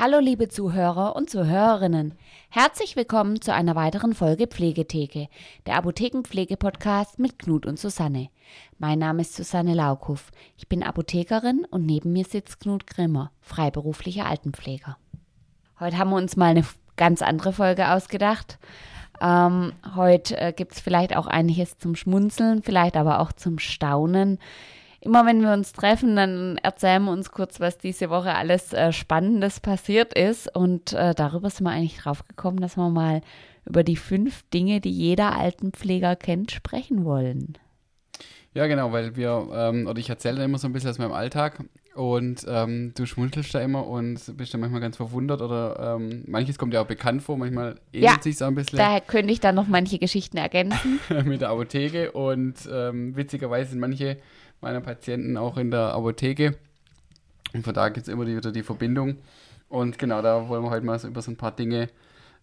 Hallo liebe Zuhörer und Zuhörerinnen. Herzlich willkommen zu einer weiteren Folge Pflegetheke, der Apothekenpflege-Podcast mit Knut und Susanne. Mein Name ist Susanne Laukhoff. Ich bin Apothekerin und neben mir sitzt Knut Grimmer, freiberuflicher Altenpfleger. Heute haben wir uns mal eine ganz andere Folge ausgedacht. Ähm, heute äh, gibt es vielleicht auch einiges zum Schmunzeln, vielleicht aber auch zum Staunen immer wenn wir uns treffen, dann erzählen wir uns kurz, was diese Woche alles äh, Spannendes passiert ist. Und äh, darüber sind wir eigentlich drauf gekommen, dass wir mal über die fünf Dinge, die jeder Altenpfleger kennt, sprechen wollen. Ja, genau, weil wir, ähm, oder ich erzähle immer so ein bisschen aus meinem Alltag und ähm, du schmunzelst da immer und bist dann manchmal ganz verwundert oder ähm, manches kommt ja auch bekannt vor, manchmal ähnelt ja, sich so ein bisschen. Daher könnte ich dann noch manche Geschichten ergänzen. mit der Apotheke und ähm, witzigerweise sind manche meiner Patienten auch in der Apotheke. Und von da gibt es immer wieder die Verbindung. Und genau, da wollen wir heute mal so über so ein paar Dinge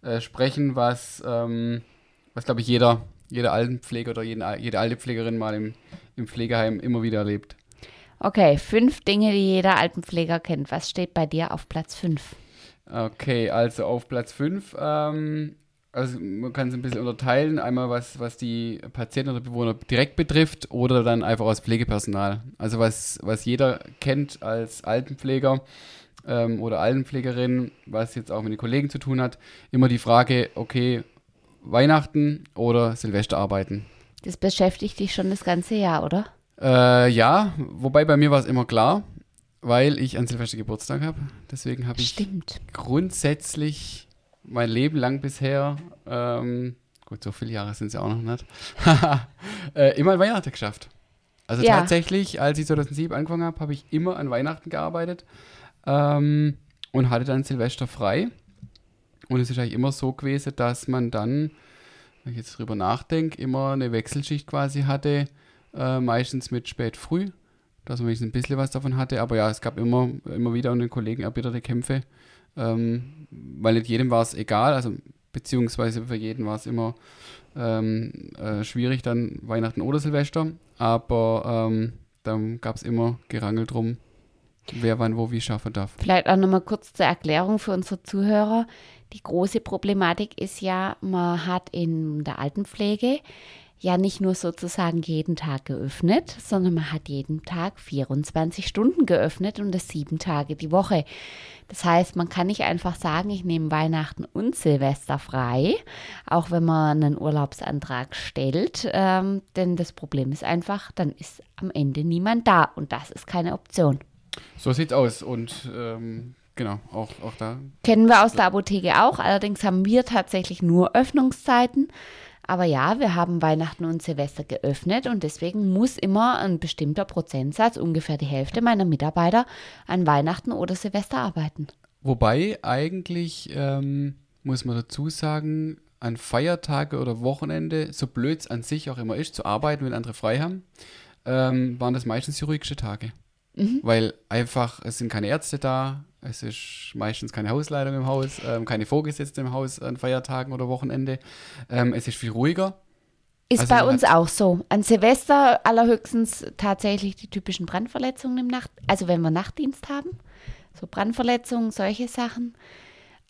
äh, sprechen, was, ähm, was glaube ich, jeder, jeder Altenpfleger oder jeden, jede alte Pflegerin mal im, im Pflegeheim immer wieder erlebt. Okay, fünf Dinge, die jeder Altenpfleger kennt. Was steht bei dir auf Platz fünf? Okay, also auf Platz fünf ähm, also man kann es ein bisschen unterteilen, einmal was, was die Patienten oder Bewohner direkt betrifft oder dann einfach aus Pflegepersonal. Also was, was jeder kennt als Altenpfleger ähm, oder Altenpflegerin, was jetzt auch mit den Kollegen zu tun hat, immer die Frage, okay, Weihnachten oder Silvester arbeiten. Das beschäftigt dich schon das ganze Jahr, oder? Äh, ja, wobei bei mir war es immer klar, weil ich an Silvester Geburtstag habe. Deswegen habe ich Stimmt. grundsätzlich mein Leben lang bisher, ähm, gut, so viele Jahre sind es ja auch noch nicht, äh, immer an Weihnachten geschafft. Also ja. tatsächlich, als ich 2007 angefangen habe, habe ich immer an Weihnachten gearbeitet ähm, und hatte dann Silvester frei. Und es ist eigentlich immer so gewesen, dass man dann, wenn ich jetzt drüber nachdenke, immer eine Wechselschicht quasi hatte, äh, meistens mit spät früh, dass man wenigstens ein bisschen was davon hatte. Aber ja, es gab immer, immer wieder unter den Kollegen erbitterte Kämpfe, ähm, weil nicht jedem war es egal, also beziehungsweise für jeden war es immer ähm, äh, schwierig, dann Weihnachten oder Silvester, aber ähm, dann gab es immer Gerangel drum, wer wann wo wie schaffen darf. Vielleicht auch nochmal kurz zur Erklärung für unsere Zuhörer. Die große Problematik ist ja, man hat in der Altenpflege ja nicht nur sozusagen jeden Tag geöffnet, sondern man hat jeden Tag 24 Stunden geöffnet und das sieben Tage die Woche. Das heißt, man kann nicht einfach sagen, ich nehme Weihnachten und Silvester frei, auch wenn man einen Urlaubsantrag stellt. Ähm, denn das Problem ist einfach, dann ist am Ende niemand da und das ist keine Option. So sieht's aus und ähm, genau, auch, auch da. Kennen wir aus der Apotheke auch, allerdings haben wir tatsächlich nur Öffnungszeiten. Aber ja, wir haben Weihnachten und Silvester geöffnet und deswegen muss immer ein bestimmter Prozentsatz, ungefähr die Hälfte meiner Mitarbeiter, an Weihnachten oder Silvester arbeiten. Wobei eigentlich, ähm, muss man dazu sagen, an Feiertage oder Wochenende, so blöd es an sich auch immer ist, zu arbeiten, wenn andere frei haben, ähm, waren das meistens die ruhigsten Tage. Mhm. Weil einfach, es sind keine Ärzte da, es ist meistens keine Hausleitung im Haus, ähm, keine Vorgesetzte im Haus an Feiertagen oder Wochenende. Ähm, es ist viel ruhiger. Ist also bei uns auch so. An Silvester allerhöchstens tatsächlich die typischen Brandverletzungen im Nacht, also wenn wir Nachtdienst haben, so Brandverletzungen, solche Sachen.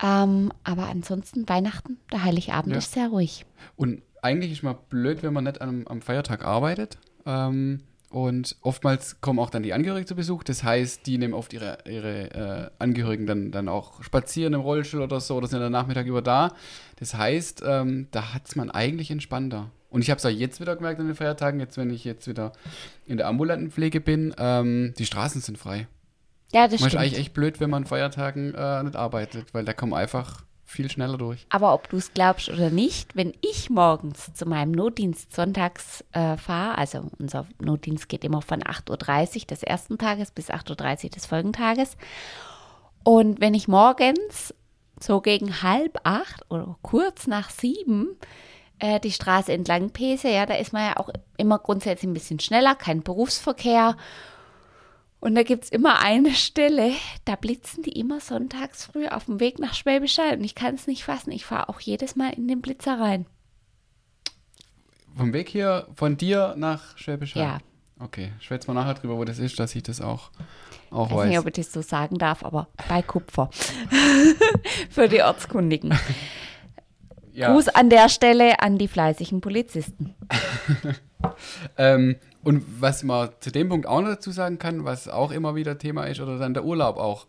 Ähm, aber ansonsten Weihnachten, der Heiligabend ja. ist sehr ruhig. Und eigentlich ist mal blöd, wenn man nicht am, am Feiertag arbeitet. Ähm, und oftmals kommen auch dann die Angehörigen zu Besuch. Das heißt, die nehmen oft ihre, ihre äh, Angehörigen dann, dann auch spazieren im Rollstuhl oder so oder sind dann Nachmittag über da. Das heißt, ähm, da hat es man eigentlich entspannter. Und ich habe es auch jetzt wieder gemerkt an den Feiertagen, jetzt wenn ich jetzt wieder in der ambulanten Pflege bin, ähm, die Straßen sind frei. Ja, das man stimmt. ist eigentlich echt blöd, wenn man an Feiertagen äh, nicht arbeitet, weil da kommen einfach viel schneller durch. Aber ob du es glaubst oder nicht, wenn ich morgens zu meinem Notdienst sonntags äh, fahre, also unser Notdienst geht immer von 8.30 Uhr des ersten Tages bis 8.30 Uhr des Folgentages. Und wenn ich morgens so gegen halb acht oder kurz nach sieben äh, die Straße entlang pese, ja, da ist man ja auch immer grundsätzlich ein bisschen schneller, kein Berufsverkehr. Und da gibt es immer eine Stelle, da blitzen die immer sonntags früh auf dem Weg nach Schwäbisch Hall. Und ich kann es nicht fassen. Ich fahre auch jedes Mal in den Blitzer rein. Vom Weg hier von dir nach Schwäbisch Hall? Ja. Okay, schwätz mal nachher drüber, wo das ist, dass ich das auch, auch Ich weiß weiß. nicht, ob ich das so sagen darf, aber bei Kupfer. Für die Ortskundigen. ja. Gruß an der Stelle an die fleißigen Polizisten. Ähm, und was man zu dem Punkt auch noch dazu sagen kann, was auch immer wieder Thema ist, oder dann der Urlaub auch.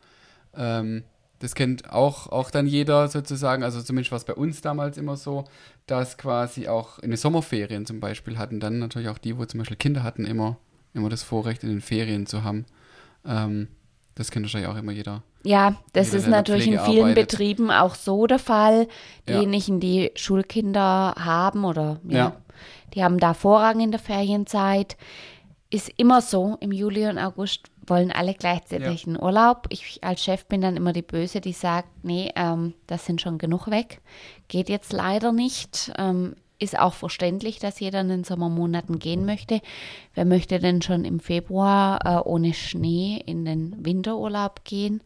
Ähm, das kennt auch, auch dann jeder sozusagen, also zumindest war es bei uns damals immer so, dass quasi auch in den Sommerferien zum Beispiel hatten dann natürlich auch die, wo zum Beispiel Kinder hatten, immer, immer das Vorrecht, in den Ferien zu haben. Ähm, das kennt wahrscheinlich auch immer jeder. Ja, das Jeder, ist natürlich in vielen arbeitet. Betrieben auch so der Fall. Ja. Diejenigen, die Schulkinder haben oder ja, Ja. Die haben da Vorrang in der Ferienzeit. Ist immer so, im Juli und August wollen alle gleichzeitig einen Urlaub. Ich als Chef bin dann immer die Böse, die sagt, nee, ähm, das sind schon genug weg. Geht jetzt leider nicht. Ähm, ist auch verständlich, dass jeder in den Sommermonaten gehen möchte. Wer möchte denn schon im Februar äh, ohne Schnee in den Winterurlaub gehen?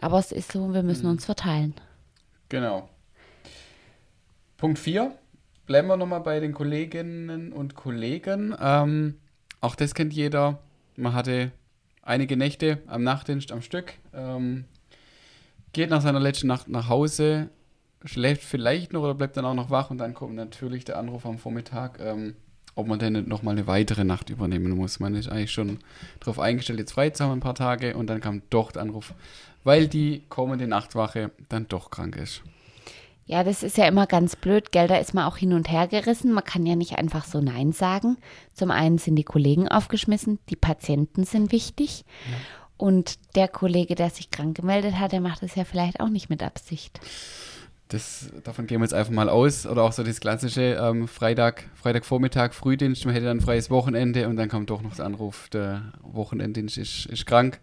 Aber es ist so, wir müssen uns verteilen. Genau. Punkt 4. Bleiben wir nochmal bei den Kolleginnen und Kollegen. Ähm, auch das kennt jeder. Man hatte einige Nächte am Nachtdienst am Stück. Ähm, geht nach seiner letzten Nacht nach Hause, schläft vielleicht noch oder bleibt dann auch noch wach und dann kommt natürlich der Anruf am Vormittag, ähm, ob man denn nochmal eine weitere Nacht übernehmen muss. Man ist eigentlich schon darauf eingestellt, jetzt frei zu haben ein paar Tage und dann kam doch der Anruf, weil die kommende Nachtwache dann doch krank ist. Ja, das ist ja immer ganz blöd, gell? Da ist man auch hin und her gerissen. Man kann ja nicht einfach so Nein sagen. Zum einen sind die Kollegen aufgeschmissen, die Patienten sind wichtig. Und der Kollege, der sich krank gemeldet hat, der macht das ja vielleicht auch nicht mit Absicht. Das, davon gehen wir jetzt einfach mal aus. Oder auch so das klassische ähm, Freitag, Freitagvormittag, Frühdienst, man hätte dann ein freies Wochenende und dann kommt doch noch der Anruf, der Wochenenddienst ist, ist krank.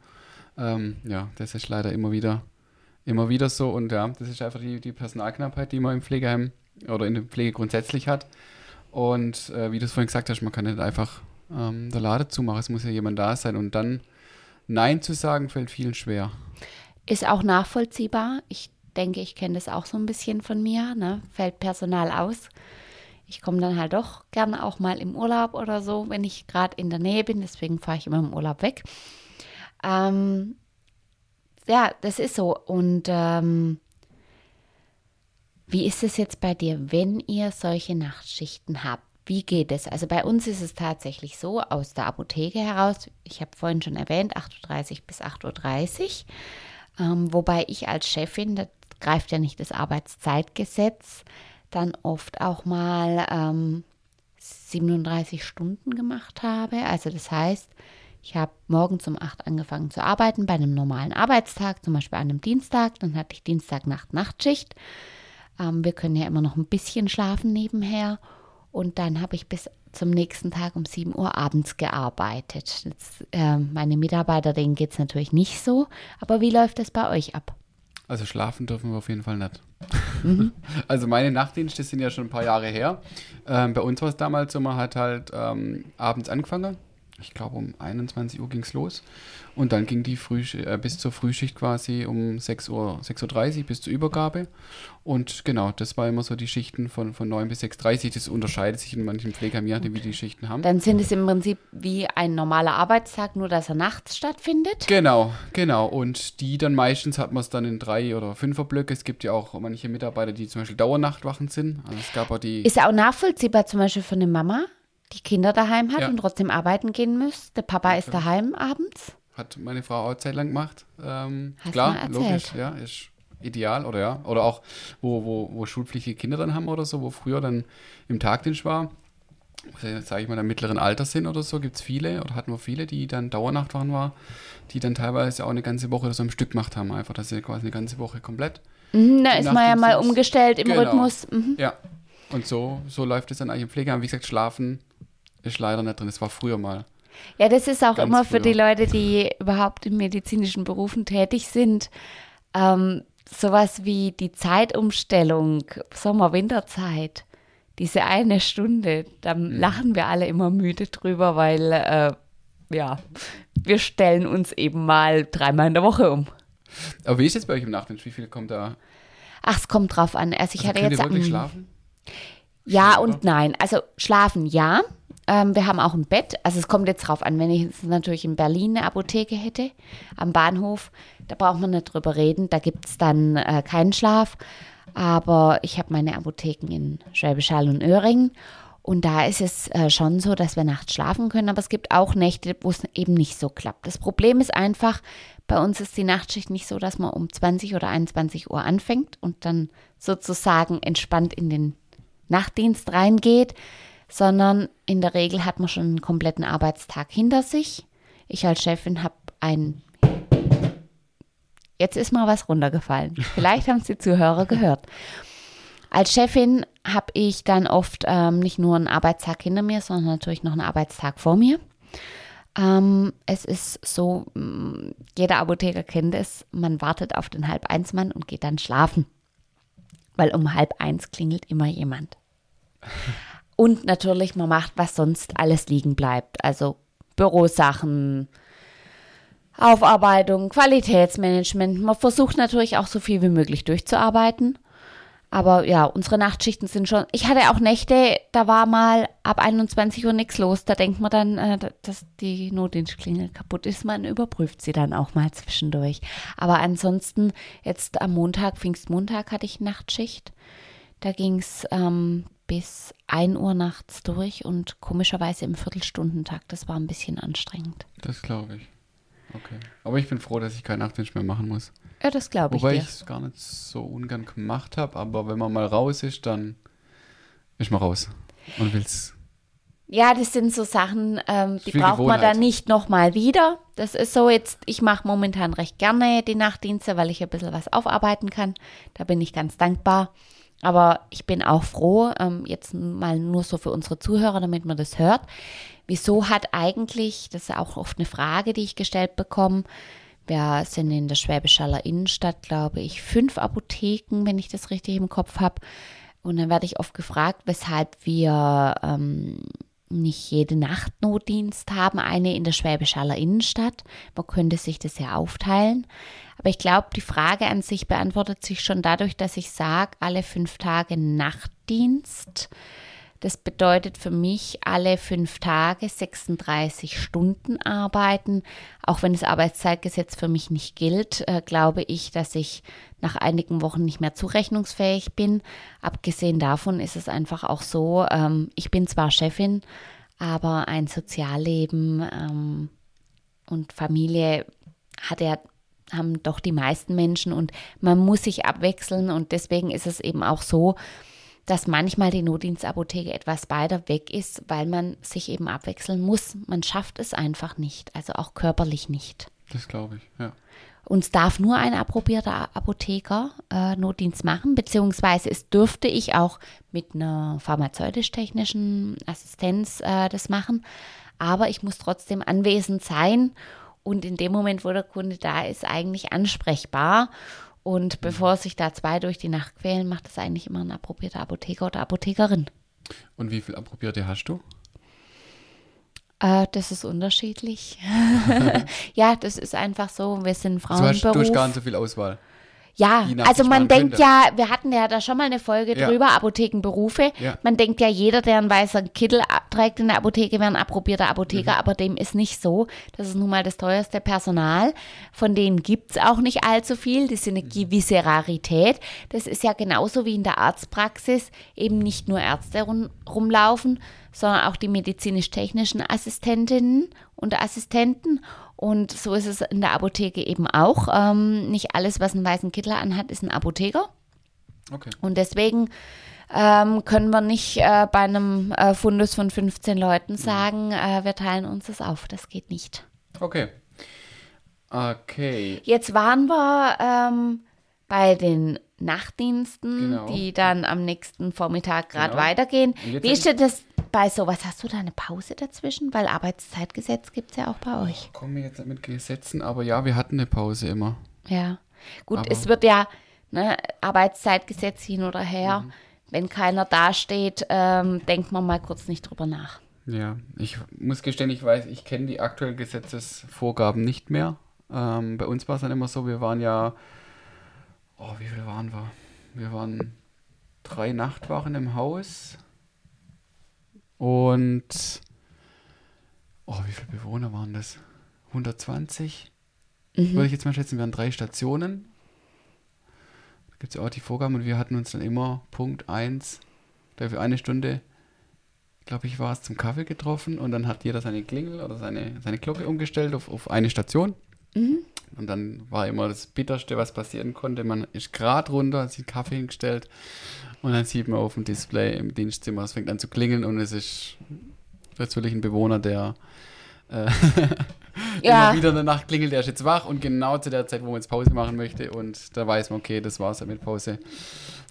Ähm, ja, das ist leider immer wieder, immer wieder so. Und ja, das ist einfach die, die Personalknappheit, die man im Pflegeheim oder in der Pflege grundsätzlich hat. Und äh, wie du es vorhin gesagt hast, man kann nicht einfach ähm, der Lade zumachen. Es muss ja jemand da sein. Und dann Nein zu sagen, fällt vielen schwer. Ist auch nachvollziehbar. Ich denke, ich kenne das auch so ein bisschen von mir. Ne? Fällt Personal aus. Ich komme dann halt doch gerne auch mal im Urlaub oder so, wenn ich gerade in der Nähe bin. Deswegen fahre ich immer im Urlaub weg. Ähm, ja, das ist so. Und ähm, wie ist es jetzt bei dir, wenn ihr solche Nachtschichten habt? Wie geht es? Also bei uns ist es tatsächlich so, aus der Apotheke heraus, ich habe vorhin schon erwähnt, 8.30 Uhr bis 8.30 Uhr, ähm, wobei ich als Chefin, das greift ja nicht das Arbeitszeitgesetz, dann oft auch mal ähm, 37 Stunden gemacht habe. Also das heißt, ich habe morgens um 8 angefangen zu arbeiten bei einem normalen Arbeitstag, zum Beispiel an einem Dienstag. Dann hatte ich Dienstagnacht Nachtschicht. Ähm, wir können ja immer noch ein bisschen schlafen nebenher. Und dann habe ich bis zum nächsten Tag um 7 Uhr abends gearbeitet. Jetzt, äh, meine Mitarbeiter, denen geht es natürlich nicht so. Aber wie läuft das bei euch ab? Also schlafen dürfen wir auf jeden Fall nicht. Also meine Nachtdienste sind ja schon ein paar Jahre her. Ähm, bei uns war es damals so, man hat halt ähm, abends angefangen. Ich glaube um 21 Uhr ging es los. Und dann ging die Früh, äh, bis zur Frühschicht quasi um 6 Uhr, 6.30 Uhr bis zur Übergabe. Und genau, das war immer so die Schichten von, von 9 bis 6.30 Uhr. Das unterscheidet sich in manchen nachdem, wie die Schichten haben. Dann sind es im Prinzip wie ein normaler Arbeitstag, nur dass er nachts stattfindet. Genau, genau. Und die dann meistens hat man es dann in drei oder fünfer Blöcke. Es gibt ja auch manche Mitarbeiter, die zum Beispiel Dauernachtwachen sind. Also es gab auch die. Ist ja auch nachvollziehbar, zum Beispiel für eine Mama, die Kinder daheim hat Ja. und trotzdem arbeiten gehen muss. Der Papa ist daheim abends. Hat meine Frau auch Zeit lang gemacht. Ähm, klar, logisch, ja, ist ideal oder ja. Oder auch, wo, wo, wo schulpflichtige Kinder dann haben oder so, wo früher dann im Tagdienst war, sage ich mal, im mittleren Alter sind oder so, gibt es viele oder hatten wir viele, die dann Dauernachtwachen waren, die dann teilweise auch eine ganze Woche oder so im Stück gemacht haben, einfach, dass sie quasi eine ganze Woche komplett. Mhm, da ist man ja mal umgestellt im Genau. Rhythmus. Mhm. Ja. Und so, so läuft es dann eigentlich im Pflegeheim. Wie gesagt, schlafen ist leider nicht drin. Das war früher mal. Ja, das ist auch Ganz immer für früher. die Leute, die überhaupt in medizinischen Berufen tätig sind, ähm, sowas wie die Zeitumstellung, Sommer-Winterzeit, diese eine Stunde, da Mhm. lachen wir alle immer müde drüber, weil, äh, ja, wir stellen uns eben mal dreimal in der Woche um. Aber wie ist jetzt bei euch im Nachtdienst? Wie viele kommt da? Ach, es kommt drauf an. Also ich Also hatte jetzt ihr wirklich am- schlafen? Ja und nein. Also schlafen ja, Ähm, wir haben auch ein Bett. Also es kommt jetzt drauf an, wenn ich jetzt natürlich in Berlin eine Apotheke hätte, am Bahnhof, da braucht man nicht drüber reden. Da gibt es dann äh, keinen Schlaf. Aber ich habe meine Apotheken in Schwäbisch Hall und Öhringen. Und da ist es äh, schon so, dass wir nachts schlafen können, aber es gibt auch Nächte, wo es eben nicht so klappt. Das Problem ist einfach, bei uns ist die Nachtschicht nicht so, dass man um 20 oder 21 Uhr anfängt und dann sozusagen entspannt in den Nachtdienst reingeht, sondern in der Regel hat man schon einen kompletten Arbeitstag hinter sich. Ich als Chefin habe einen. Jetzt ist mal was runtergefallen. Vielleicht haben es die Zuhörer gehört. Als Chefin habe ich dann oft ähm, nicht nur einen Arbeitstag hinter mir, sondern natürlich noch einen Arbeitstag vor mir. Ähm, es ist so, mm, jeder Apotheker kennt es, man wartet auf den halb eins Mann und geht dann schlafen. Weil um halb eins klingelt immer jemand. Und natürlich, man macht, was sonst alles liegen bleibt. Also Bürosachen, Aufarbeitung, Qualitätsmanagement. Man versucht natürlich auch so viel wie möglich durchzuarbeiten. Aber ja, unsere Nachtschichten sind schon. Ich hatte auch Nächte, da war mal ab 21 Uhr nichts los. Da denkt man dann, äh, dass die Notdienstklingel kaputt ist. Man überprüft sie dann auch mal zwischendurch. Aber ansonsten, jetzt am Montag, Pfingstmontag, hatte ich Nachtschicht. Da ging es ähm, bis 1 Uhr nachts durch und komischerweise im Viertelstundentakt. Das war ein bisschen anstrengend. Das glaube ich. Okay. Aber ich bin froh, dass ich keinen Nachtdienst mehr machen muss. Ja, das glaube ich. Wobei ich es gar nicht so ungern gemacht habe, aber wenn man mal raus ist, dann ist man raus und will's. Ja, das sind so Sachen, ähm, die braucht Gewohnheit. man dann nicht nochmal wieder. Das ist so jetzt, ich mache momentan recht gerne die Nachtdienste, weil ich ein bisschen was aufarbeiten kann. Da bin ich ganz dankbar. Aber ich bin auch froh, ähm, jetzt mal nur so für unsere Zuhörer, damit man das hört. Wieso hat eigentlich, das ist auch oft eine Frage, die ich gestellt bekomme, wir sind in der Schwäbisch Innenstadt, glaube ich, fünf Apotheken, wenn ich das richtig im Kopf habe. Und dann werde ich oft gefragt, weshalb wir ähm, nicht jede Nacht Notdienst haben, eine in der Schwäbisch Innenstadt. Man könnte sich das ja aufteilen. Aber ich glaube, die Frage an sich beantwortet sich schon dadurch, dass ich sage, alle fünf Tage Nachtdienst. Das bedeutet für mich alle fünf Tage 36 Stunden arbeiten. Auch wenn das Arbeitszeitgesetz für mich nicht gilt, äh, glaube ich, dass ich nach einigen Wochen nicht mehr zurechnungsfähig bin. Abgesehen davon ist es einfach auch so, ähm, ich bin zwar Chefin, aber ein Sozialleben ähm, und Familie hat ja haben doch die meisten Menschen und man muss sich abwechseln und deswegen ist es eben auch so, dass manchmal die Notdienstapotheke etwas weiter weg ist, weil man sich eben abwechseln muss. Man schafft es einfach nicht, also auch körperlich nicht. Das glaube ich, ja. Uns darf nur ein approbierter Apotheker äh, Notdienst machen, beziehungsweise es dürfte ich auch mit einer pharmazeutisch-technischen Assistenz äh, das machen. Aber ich muss trotzdem anwesend sein und in dem Moment, wo der Kunde da ist, eigentlich ansprechbar. Und bevor sich da zwei durch die Nacht quälen, macht das eigentlich immer ein approbierter Apotheker oder Apothekerin. Und wie viel approbierte hast du? Äh, das ist unterschiedlich. ja, das ist einfach so. Wir sind Frauenberuf. Du hast, du hast gar nicht so viel Auswahl. Ja, also man denkt könnte. ja, wir hatten ja da schon mal eine Folge ja. drüber, Apothekenberufe. Ja. Man denkt ja, jeder, der einen weißen Kittel trägt in der Apotheke, wäre ein approbierter Apotheker, mhm. aber dem ist nicht so. Das ist nun mal das teuerste Personal. Von denen gibt es auch nicht allzu viel. Das ist eine mhm. gewisse Rarität. Das ist ja genauso wie in der Arztpraxis eben nicht nur Ärzte rum, rumlaufen, sondern auch die medizinisch-technischen Assistentinnen und Assistenten. Und so ist es in der Apotheke eben auch. Ähm, nicht alles, was einen weißen Kittel anhat, ist ein Apotheker. Okay. Und deswegen ähm, können wir nicht äh, bei einem äh, Fundus von 15 Leuten mhm. sagen, äh, wir teilen uns das auf. Das geht nicht. Okay. Okay. Jetzt waren wir ähm, bei den Nachtdiensten, genau. die dann am nächsten Vormittag gerade genau. weitergehen. Wie ist denn das bei sowas? Hast du da eine Pause dazwischen? Weil Arbeitszeitgesetz gibt es ja auch bei euch. Ich komme jetzt mit Gesetzen, aber ja, wir hatten eine Pause immer. Ja. Gut, aber es wird ja ne, Arbeitszeitgesetz hin oder her. Mhm. Wenn keiner dasteht, ähm, denkt man mal kurz nicht drüber nach. Ja, ich muss gestehen, ich weiß, ich kenne die aktuellen Gesetzesvorgaben nicht mehr. Ähm, bei uns war es dann immer so, wir waren ja oh, wie viel waren wir? Wir waren drei Nachtwachen im Haus und oh, wie viele Bewohner waren das? 120? Mhm. Würde ich jetzt mal schätzen, wir haben drei Stationen. Da gibt es ja auch die Vorgaben und wir hatten uns dann immer Punkt 1, für eine Stunde, glaube ich, war es zum Kaffee getroffen und dann hat jeder seine Klingel oder seine, seine Glocke umgestellt auf, auf eine Station. Mhm. Und dann war immer das Bitterste, was passieren konnte. Man ist gerade runter, hat sich einen Kaffee hingestellt und dann sieht man auf dem Display im Dienstzimmer, es fängt an zu klingeln und es ist natürlich ein Bewohner, der äh, ja. immer wieder in der Nacht klingelt, der ist jetzt wach und genau zu der Zeit, wo man jetzt Pause machen möchte und da weiß man, okay, das war's mit Pause.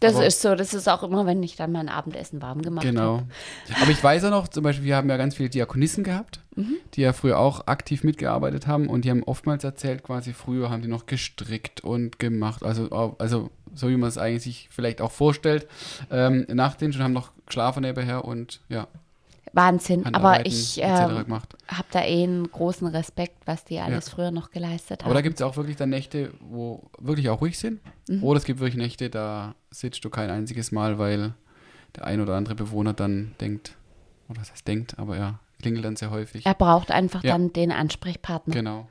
Das Aber, ist so, das ist auch immer, wenn ich dann mein Abendessen warm gemacht habe. Genau. Hab. Aber ich weiß ja noch, zum Beispiel, wir haben ja ganz viele Diakonissen gehabt, mhm. die ja früher auch aktiv mitgearbeitet haben und die haben oftmals erzählt, quasi früher haben die noch gestrickt und gemacht, also, also so wie man es eigentlich sich vielleicht auch vorstellt, ähm, nach den schon haben noch geschlafen nebenher und ja, Wahnsinn. Aber ich äh, habe da eh einen großen Respekt, was die alles ja. früher noch geleistet haben. Aber da gibt es auch wirklich dann Nächte, wo wirklich auch ruhig sind. Mhm. Oder es gibt wirklich Nächte, da sitzt du kein einziges Mal, weil der ein oder andere Bewohner dann denkt, oder was heißt denkt, aber er klingelt dann sehr häufig. Er braucht einfach ja. dann den Ansprechpartner. Genau.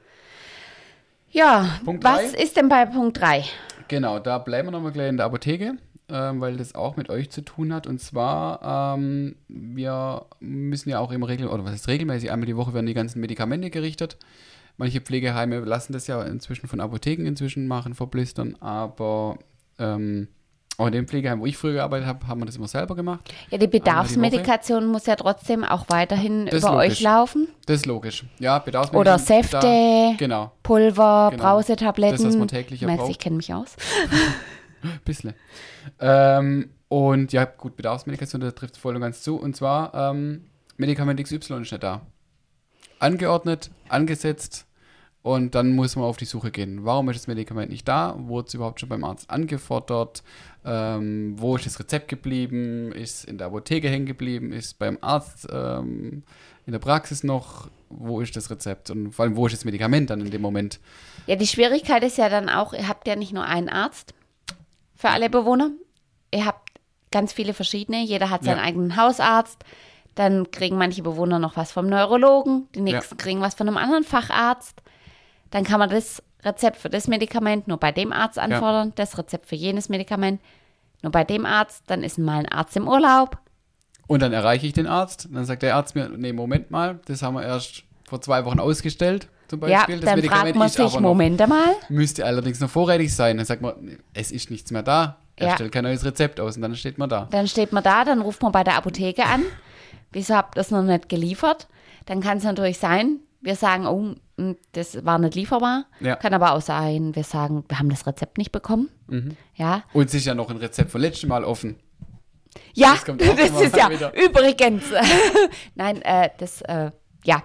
Ja, Punkt was drei. ist denn bei Punkt 3? Genau, da bleiben wir nochmal gleich in der Apotheke ähm, weil das auch mit euch zu tun hat. Und zwar, ähm, wir müssen ja auch immer regelmäßig, oder was ist regelmäßig, einmal die Woche werden die ganzen Medikamente gerichtet. Manche Pflegeheime lassen das ja inzwischen von Apotheken inzwischen machen, verblistern, aber ähm, auch in dem Pflegeheim, wo ich früher gearbeitet habe, haben wir das immer selber gemacht. Ja, die Bedarfsmedikation die muss ja trotzdem auch weiterhin das über euch laufen. Das ist logisch. Ja, Bedarfsmedikation. Oder Säfte, da, genau. Pulver, genau. Brausetabletten. Das, was man täglich braucht. Ich kenne mich aus. Bisschen. Ähm, und ja, gut, Bedarfsmedikation, da trifft voll und ganz zu. Und zwar, ähm, Medikament XY ist nicht da. Angeordnet, angesetzt und dann muss man auf die Suche gehen. Warum ist das Medikament nicht da? Wurde es überhaupt schon beim Arzt angefordert? Ähm, wo ist das Rezept geblieben? Ist es in der Apotheke hängen geblieben? Ist es beim Arzt ähm, in der Praxis noch? Wo ist das Rezept? Und vor allem, wo ist das Medikament dann in dem Moment? Ja, die Schwierigkeit ist ja dann auch, ihr habt ja nicht nur einen Arzt, für alle Bewohner. Ihr habt ganz viele verschiedene. Jeder hat seinen ja. eigenen Hausarzt. Dann kriegen manche Bewohner noch was vom Neurologen. Die nächsten ja. kriegen was von einem anderen Facharzt. Dann kann man das Rezept für das Medikament nur bei dem Arzt anfordern. Ja. Das Rezept für jenes Medikament nur bei dem Arzt. Dann ist mal ein Arzt im Urlaub. Und dann erreiche ich den Arzt. Dann sagt der Arzt mir, nee, Moment mal, das haben wir erst vor zwei Wochen ausgestellt zum Beispiel. Ja, das dann Medikament fragt man sich, noch, Moment einmal. Müsste allerdings noch vorrätig sein. Dann sagt man, es ist nichts mehr da. Er ja. stellt kein neues Rezept aus und dann steht man da. Dann steht man da, dann ruft man bei der Apotheke an. Wieso habt ihr das noch nicht geliefert? Dann kann es natürlich sein, wir sagen, oh, hm, das war nicht lieferbar. Ja. Kann aber auch sein, wir sagen, wir haben das Rezept nicht bekommen. Mhm. Ja. Und sich ja noch ein Rezept vom letzten Mal offen. Ja, das, das ist ja wieder. übrigens. Nein, äh, das äh, ja,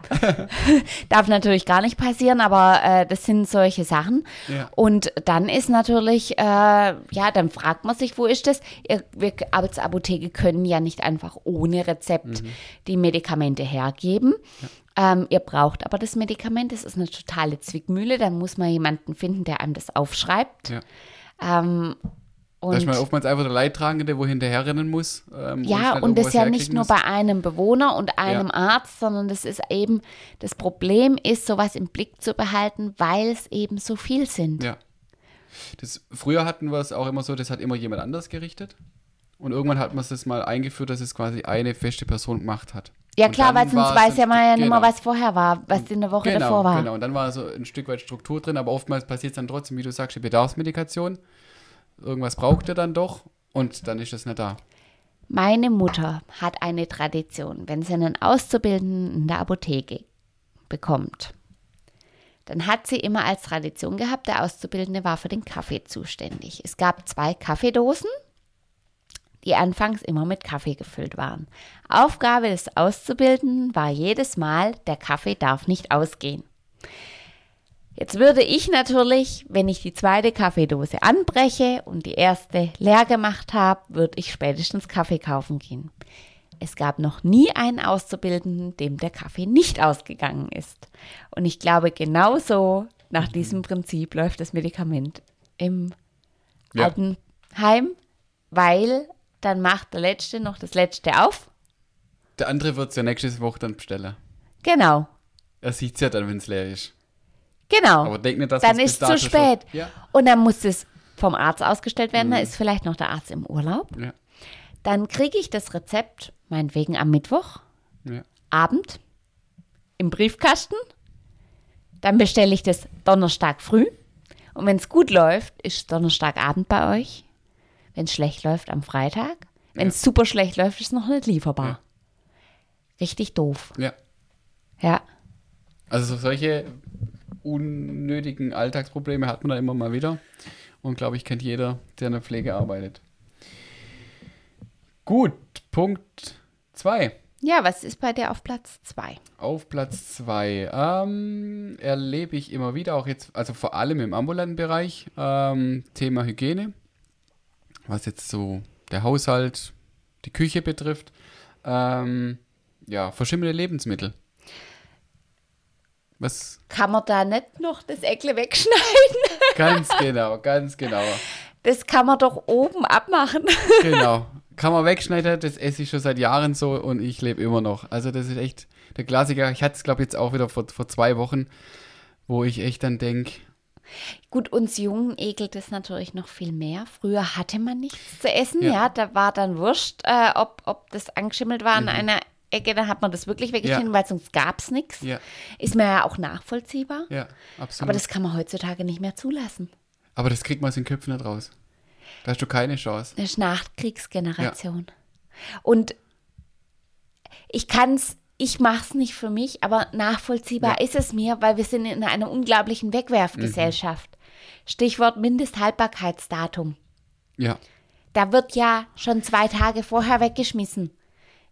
darf natürlich gar nicht passieren, aber äh, das sind solche Sachen. Ja. Und dann ist natürlich, äh, ja, dann fragt man sich, wo ist das? Wir als Apotheke können ja nicht einfach ohne Rezept mhm. die Medikamente hergeben. Ja. Ähm, ihr braucht aber das Medikament, das ist eine totale Zwickmühle, dann muss man jemanden finden, der einem das aufschreibt. Ja. Ähm, und da ist man oftmals einfach der Leidtragende, wo hinterherrennen muss. Ähm, ja, und das ja nicht nur bei einem Bewohner und einem ja. Arzt, sondern das ist eben, das Problem ist, sowas im Blick zu behalten, weil es eben so viel sind. Ja. Das, früher hatten wir es auch immer so, das hat immer jemand anders gerichtet. Und irgendwann hat man es das mal eingeführt, dass es quasi eine feste Person gemacht hat. Ja klar, weil sonst weiß ja mal ja nicht mehr, was vorher war, was in der Woche genau, davor war. Genau, und dann war so ein Stück weit Struktur drin, aber oftmals passiert es dann trotzdem, wie du sagst, die Bedarfsmedikation irgendwas braucht er dann doch und dann ist es nicht da. Meine Mutter hat eine Tradition, wenn sie einen Auszubildenden in der Apotheke bekommt, dann hat sie immer als Tradition gehabt, der Auszubildende war für den Kaffee zuständig. Es gab zwei Kaffeedosen, die anfangs immer mit Kaffee gefüllt waren. Aufgabe des Auszubildenden war jedes Mal, der Kaffee darf nicht ausgehen. Jetzt würde ich natürlich, wenn ich die zweite Kaffeedose anbreche und die erste leer gemacht habe, würde ich spätestens Kaffee kaufen gehen. Es gab noch nie einen Auszubildenden, dem der Kaffee nicht ausgegangen ist. Und ich glaube, genauso nach diesem Prinzip läuft das Medikament im ja. Altenheim, weil dann macht der Letzte noch das Letzte auf. Der andere wird es ja nächste Woche dann bestellen. Genau. Er sieht es ja dann, wenn es leer ist. Genau. Aber denk nicht, dass dann ist es zu spät. Ja. Und dann muss es vom Arzt ausgestellt werden. Mhm. Da ist vielleicht noch der Arzt im Urlaub. Ja. Dann kriege ich das Rezept, meinetwegen am Mittwoch, Ja. Abend, im Briefkasten. Dann bestelle ich das Donnerstag früh. Und wenn es gut läuft, ist Donnerstagabend bei euch. Wenn es schlecht läuft, am Freitag. Wenn es super schlecht läuft, ist es noch nicht lieferbar. Ja. Richtig doof. ja. Ja. Also solche unnötigen Alltagsprobleme hat man da immer mal wieder. Und glaube ich, kennt jeder, der in der Pflege arbeitet. Gut, Punkt 2. Ja, was ist bei dir auf Platz 2? Auf Platz 2 ähm, erlebe ich immer wieder, auch jetzt, also vor allem im ambulanten Bereich, ähm, Thema Hygiene, was jetzt so der Haushalt, die Küche betrifft. Ähm, ja, verschimmelte Lebensmittel. Was? Kann man da nicht noch das Eckle wegschneiden? Ganz genau, ganz genau. Das kann man doch oben abmachen. Genau. Kann man wegschneiden, das esse ich schon seit Jahren so und ich lebe immer noch. Also das ist echt der Klassiker. Ich hatte es, glaube ich, jetzt auch wieder vor, vor zwei Wochen, wo ich echt dann denke, Gut, uns Jungen ekelt es natürlich noch viel mehr. Früher hatte man nichts zu essen, ja. Ja. Da war dann wurscht, äh, ob, ob das angeschimmelt war an einer Ecke, dann hat man das wirklich weggeschnitten, Ja. weil sonst gab es nichts. ja, Ist mir ja auch nachvollziehbar. ja, absolut. Aber das kann man heutzutage nicht mehr zulassen. Aber das kriegt man aus den Köpfen nicht raus. Da hast du keine Chance. Das ist Nachkriegsgeneration. Und ich kann es, ich mache es nicht für mich, aber nachvollziehbar Ja. ist es mir, weil wir sind in einer unglaublichen Wegwerfgesellschaft. Stichwort Mindesthaltbarkeitsdatum. Ja, Da wird ja schon zwei Tage vorher weggeschmissen.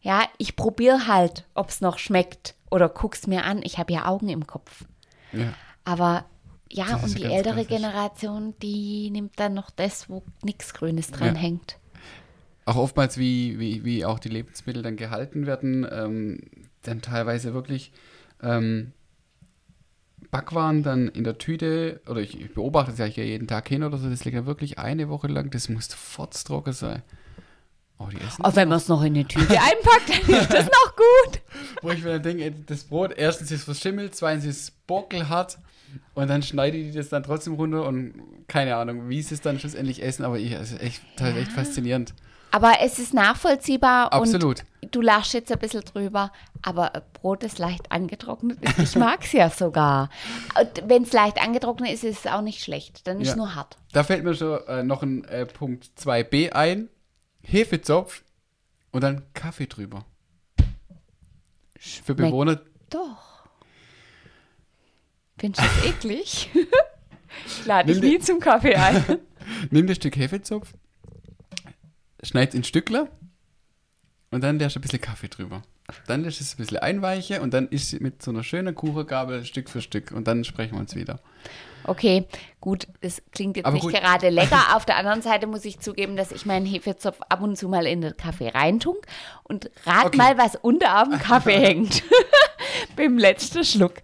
Ja, ich probiere halt, ob es noch schmeckt oder guck's mir an. Ich habe ja Augen im Kopf. ja. Aber ja, Das und die ältere klassisch. Generation, die nimmt dann noch das, wo nichts Grünes dran Ja. hängt. Auch oftmals, wie, wie, wie auch die Lebensmittel dann gehalten werden, ähm, dann teilweise wirklich ähm, Backwaren dann in der Tüte, oder ich, ich beobachte es ja hier jeden Tag hin oder so, das liegt ja wirklich eine Woche lang, das muss fortstrocken sein. Oh, die essen. Auch wenn man es noch in eine Tüte einpackt, dann ist das noch gut. Wo ich mir dann denke, ey, das Brot, erstens ist es verschimmelt, zweitens ist es bockelhart und dann schneide ich das dann trotzdem runter und keine Ahnung, wie sie es dann schlussendlich essen, aber ich, es ist echt, das ist echt faszinierend. Aber es ist nachvollziehbar Absolut. und du lachst jetzt ein bisschen drüber, aber Brot ist leicht angetrocknet. ist. Ich mag es ja sogar. Wenn es leicht angetrocknet ist, ist es auch nicht schlecht. Dann ist Ja. es nur hart. Da fällt mir schon äh, noch ein äh, Punkt 2b ein. Hefezopf und dann Kaffee drüber. Für Bewohner, Doch. Findest du das eklig? Lade ich nie zum Kaffee ein. nimm das Stück Hefezopf, schneid in Stückler und dann lässt du ein bisschen Kaffee drüber. Dann lässt es ein bisschen einweichen und dann ist sie mit so einer schönen Kuchengabel Stück für Stück und dann sprechen wir uns wieder. Okay, gut, das klingt jetzt Aber nicht gut. gerade lecker. Auf der anderen Seite muss ich zugeben, dass ich meinen Hefezopf ab und zu mal in den Kaffee reintunk und rat Okay. mal, was unter am Kaffee hängt. Beim letzten Schluck.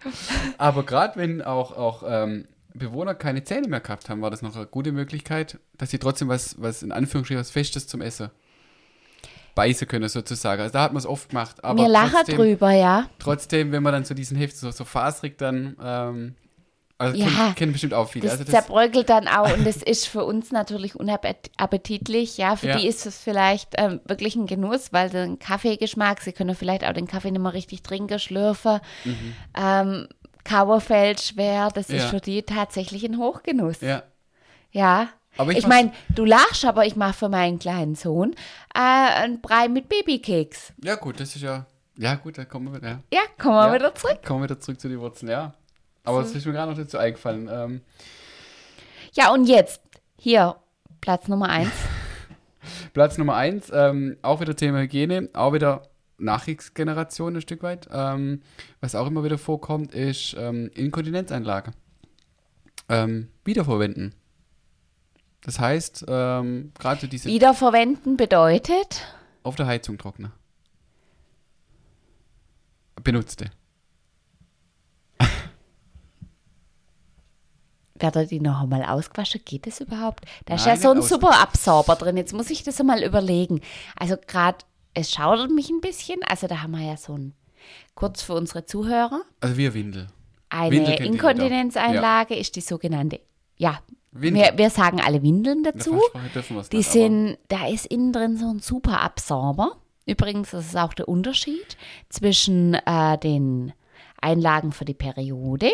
Aber gerade wenn auch, auch ähm, Bewohner keine Zähne mehr gehabt haben, war das noch eine gute Möglichkeit, dass sie trotzdem was, was in Anführungsstrichen was Festes zum Essen beißen können, sozusagen. Also da hat man es oft gemacht. Aber Mir lachen trotzdem, drüber, ja. trotzdem, wenn man dann so diesen Heft so, so faserig dann, ähm, also Ja. kennen, kennen bestimmt auch viele. Das, also das, zerbröckelt dann auch und das ist für uns natürlich unappetitlich. Ja, für Ja. die ist es vielleicht ähm, wirklich ein Genuss, weil sie einen Kaffeegeschmack, sie können vielleicht auch den Kaffee nicht mehr richtig trinken, schlürfen. Ähm, Kauer fällt schwer, das ist Ja. für die tatsächlich ein Hochgenuss. ja. Ja. Aber ich ich meine, du lachst, aber ich mache für meinen kleinen Sohn äh, einen Brei mit Babykeks. ja, gut, das ist ja, ja gut, da kommen wir wieder, ja. Kommen wir Ja. wieder zurück. kommen wir wieder zurück zu den Wurzeln, ja. Aber das ist mir gerade noch dazu eingefallen. Ähm, Ja, und jetzt hier Platz Nummer eins. Platz Nummer eins, ähm, auch wieder Thema Hygiene, auch wieder Nachkriegsgeneration ein Stück weit. Ähm, was auch immer wieder vorkommt, ist ähm, Inkontinenzeinlage. Ähm, wiederverwenden. Das heißt, ähm, gerade diese Wiederverwenden bedeutet, auf der Heizung trocknen. Benutzte. Wird die noch einmal ausgewaschen? Geht das überhaupt? Da ist Nein, ja so ein super Absorber drin. Jetzt muss ich das mal überlegen. Also gerade, es schaudert mich ein bisschen. Also da haben wir ja so ein, Kurz für unsere Zuhörer. Also wir Windel. Eine Inkontinenzeinlage ist die sogenannte, ja, wir, wir, sagen alle Windeln dazu. Die nicht, sind, da ist innen drin so ein super Absorber. Übrigens, das ist auch der Unterschied zwischen äh, den Einlagen für die Periode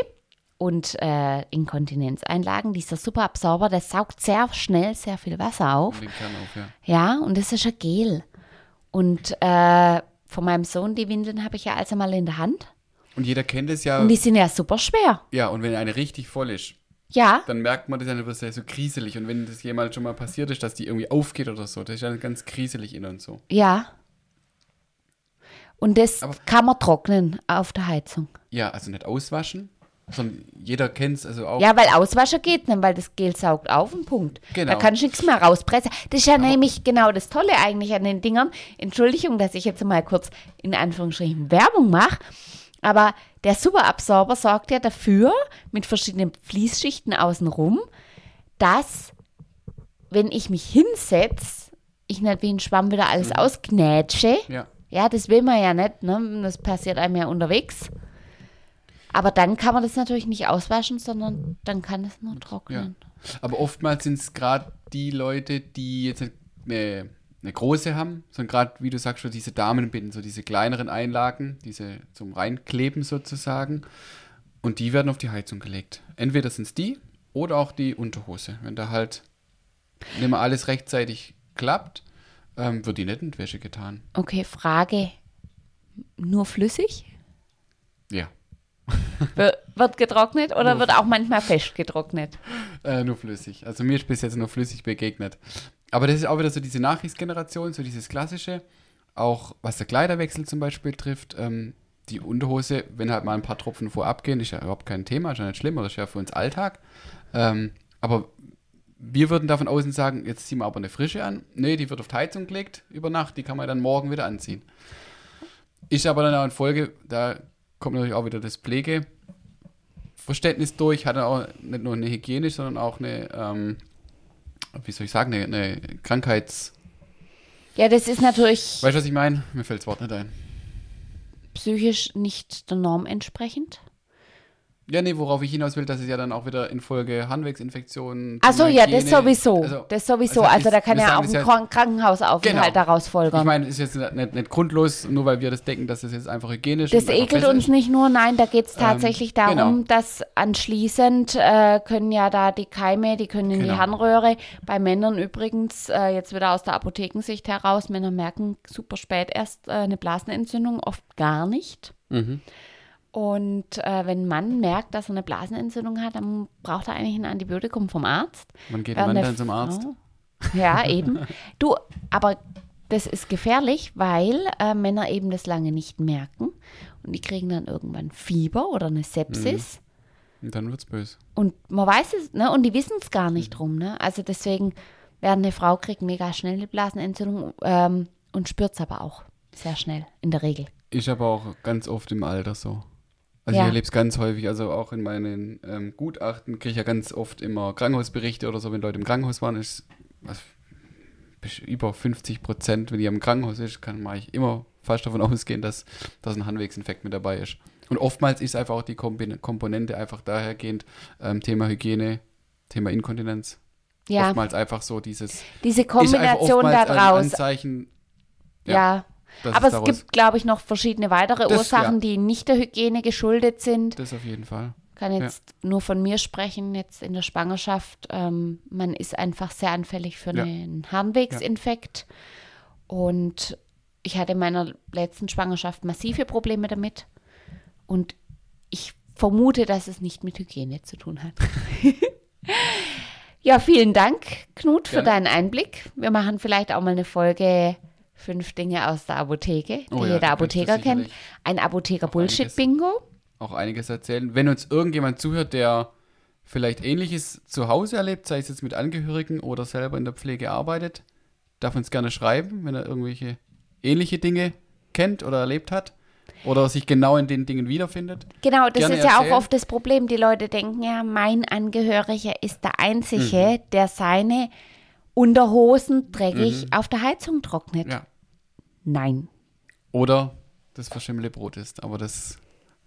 und äh, Inkontinenzeinlagen. Dieser Superabsorber, der saugt sehr schnell sehr viel Wasser auf. auf ja. ja. und das ist ein Gel. Und äh, von meinem Sohn, die Windeln habe ich ja also mal in der Hand. Und jeder kennt es ja. Und die sind ja super schwer. Ja, und wenn eine richtig voll ist, ja. dann merkt man das ja nicht so kriselig. Und wenn das jemals schon mal passiert ist, dass die irgendwie aufgeht oder so, das ist ja ganz kriselig innen und so. Ja. Und das Aber kann man trocknen auf der Heizung. Ja, also nicht auswaschen, sondern jeder kennt es also auch. Ja, weil auswaschen geht nicht, weil das Gel saugt auf und Punkt. Genau. Da kannst du nichts mehr rauspressen. Das ist ja Aber nämlich genau das Tolle eigentlich an den Dingern. Entschuldigung, dass ich jetzt mal kurz in Anführungsstrichen Werbung mache. Aber der Superabsorber sorgt ja dafür, mit verschiedenen Fließschichten außenrum, dass, wenn ich mich hinsetze, ich nicht wie ein Schwamm wieder alles mhm. ausknätsche. Ja. ja, das will man ja nicht. Ne? Das passiert einem ja unterwegs. Aber dann kann man das natürlich nicht auswaschen, sondern dann kann es nur trocknen. Ja. Aber oftmals sind es gerade die Leute, die jetzt eine eine große haben, sondern gerade, wie du sagst, schon diese Damenbinden, so diese kleineren Einlagen, diese zum Reinkleben sozusagen. Und die werden auf die Heizung gelegt. Entweder sind es die oder auch die Unterhose. Wenn da halt nicht mehr alles rechtzeitig klappt, ähm, wird die nicht in die Wäsche getan. Okay, Frage. Nur flüssig? Ja. wird getrocknet oder nur wird auch manchmal fest getrocknet? Äh, nur flüssig. Also mir ist bis jetzt nur flüssig begegnet. Aber das ist auch wieder so diese Nachkriegsgeneration, so dieses klassische. Auch was der Kleiderwechsel zum Beispiel trifft. Ähm, die Unterhose, wenn halt mal ein paar Tropfen vorab gehen, ist ja überhaupt kein Thema, ist ja nicht schlimm, das ist ja für uns Alltag. Ähm, aber wir würden davon außen sagen, jetzt ziehen wir aber eine frische an. Nee, die wird auf die Heizung gelegt über Nacht, die kann man dann morgen wieder anziehen. Ist aber dann auch in Folge, da kommt natürlich auch wieder das Pflegeverständnis durch, hat auch nicht nur eine Hygiene, sondern auch eine ähm, wie soll ich sagen, eine, eine Krankheits... Ja, das ist natürlich... Weißt du, was ich meine? Mir fällt das Wort nicht ein. Psychisch nicht der Norm entsprechend? Ja, nee, worauf ich hinaus will, dass es ja dann auch wieder infolge Harnwegsinfektionen. Achso, ja, das sowieso. Also, das sowieso. Also, also da kann ja auch ein ja, Krankenhausaufenthalt genau. daraus folgen. Ich meine, ist jetzt nicht, nicht, grundlos, nur weil wir das denken, dass das jetzt einfach hygienisch ist. Das ekelt uns ist. nicht nur, nein, da geht es ähm, tatsächlich ähm, darum, genau. dass anschließend äh, können ja da die Keime, die können in genau. die Harnröhre. Bei Männern übrigens, äh, jetzt wieder aus der Apothekensicht heraus, Männer merken super spät erst äh, eine Blasenentzündung, oft gar nicht. Mhm. Und äh, wenn ein Mann merkt, dass er eine Blasenentzündung hat, dann braucht er eigentlich ein Antibiotikum vom Arzt. Man geht Mann dann zum Arzt. Ja, eben. Du, aber das ist gefährlich, weil äh, Männer eben das lange nicht merken. Und die kriegen dann irgendwann Fieber oder eine Sepsis. Mhm. Und dann wird es böse. Und man weiß es, ne? Und die wissen es gar nicht mhm. drum, ne? Also deswegen werden eine Frau kriegt mega schnell eine Blasenentzündung ähm, und spürt es aber auch sehr schnell, in der Regel. Ich aber auch ganz oft im Alter so. Also ja. ich erlebe es ganz häufig, also auch in meinen ähm, Gutachten kriege ich ja ganz oft immer Krankenhausberichte oder so, wenn Leute im Krankenhaus waren, ist was, über 50 Prozent, wenn die im Krankenhaus ist, kann man ich immer fast davon ausgehen, dass, dass ein Handwegsinfekt mit dabei ist. Und oftmals ist einfach auch die Komponente einfach dahergehend ähm, Thema Hygiene, Thema Inkontinenz. Ja. Oftmals einfach so dieses. Diese Kombination da draus. Anzeichen, ja. ja. Das Aber es gibt, glaube ich, noch verschiedene weitere das, Ursachen, ja. die nicht der Hygiene geschuldet sind. Das auf jeden Fall. Ich kann jetzt ja. nur von mir sprechen, jetzt in der Schwangerschaft. Ähm, man ist einfach sehr anfällig für ja. einen Harnwegsinfekt. Und ich hatte in meiner letzten Schwangerschaft massive Probleme damit. Und ich vermute, dass es nicht mit Hygiene zu tun hat. ja, vielen Dank, Knut, für deinen Einblick. Wir machen vielleicht auch mal eine Folge Fünf Dinge aus der Apotheke, die oh ja, jeder Apotheker kennt. Ein Apotheker-Bullshit-Bingo. Auch einiges erzählen. Wenn uns irgendjemand zuhört, der vielleicht Ähnliches zu Hause erlebt, sei es jetzt mit Angehörigen oder selber in der Pflege arbeitet, darf uns gerne schreiben, wenn er irgendwelche ähnliche Dinge kennt oder erlebt hat oder sich genau in den Dingen wiederfindet. Genau, das Gerne ist ja erzählen. auch oft das Problem. Die Leute denken ja, mein Angehöriger ist der Einzige, mhm. der seine Unterhosen dreckig mhm. auf der Heizung trocknet. Ja. Nein. Oder das verschimmelte Brot ist. Aber das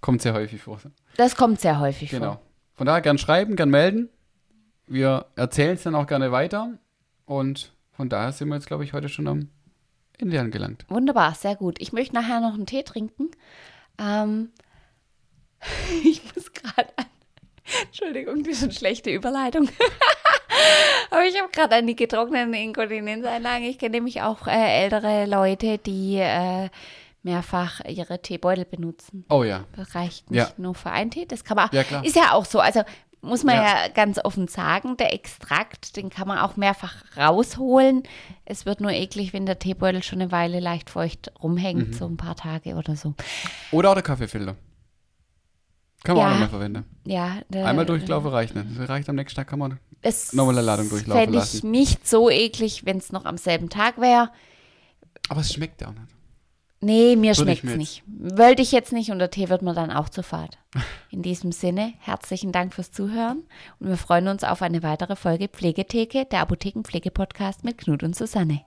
kommt sehr häufig vor. Das kommt sehr häufig Genau. vor. Von daher gern schreiben, gern melden. Wir erzählen es dann auch gerne weiter. Und von daher sind wir jetzt, glaube ich, heute schon am Ende angelangt. Wunderbar, sehr gut. Ich möchte nachher noch einen Tee trinken. Ähm, ich muss gerade an. Entschuldigung, das ist eine schlechte Überleitung. Aber ich habe gerade an die getrockneten Inkontinenzeinlagen. Ich kenne nämlich auch äh, ältere Leute, die äh, mehrfach ihre Teebeutel benutzen. Oh ja. Das reicht nicht Ja. nur für einen Tee. Das kann man. Ja, klar. Ist ja auch so. Also muss man Ja. ja. ganz offen sagen, der Extrakt, den kann man auch mehrfach rausholen. Es wird nur eklig, wenn der Teebeutel schon eine Weile leicht feucht rumhängt, Mhm. so ein paar Tage oder so. Oder auch der Kaffeefilter. Kann man Ja. auch nochmal verwenden. Ja, der, Einmal durchlaufen reicht nicht. Das reicht am nächsten Tag, kann man. Es nochmal eine Ladung durchlaufen fände ich lassen. nicht so eklig, wenn es noch am selben Tag wäre. Aber es schmeckt ja auch nicht. Nee, mir schmeckt es nicht. Wollte ich jetzt nicht und der Tee wird mir dann auch zu fad. In diesem Sinne, herzlichen Dank fürs Zuhören und wir freuen uns auf eine weitere Folge Pflegetheke, der Apothekenpflege-Podcast mit Knut und Susanne.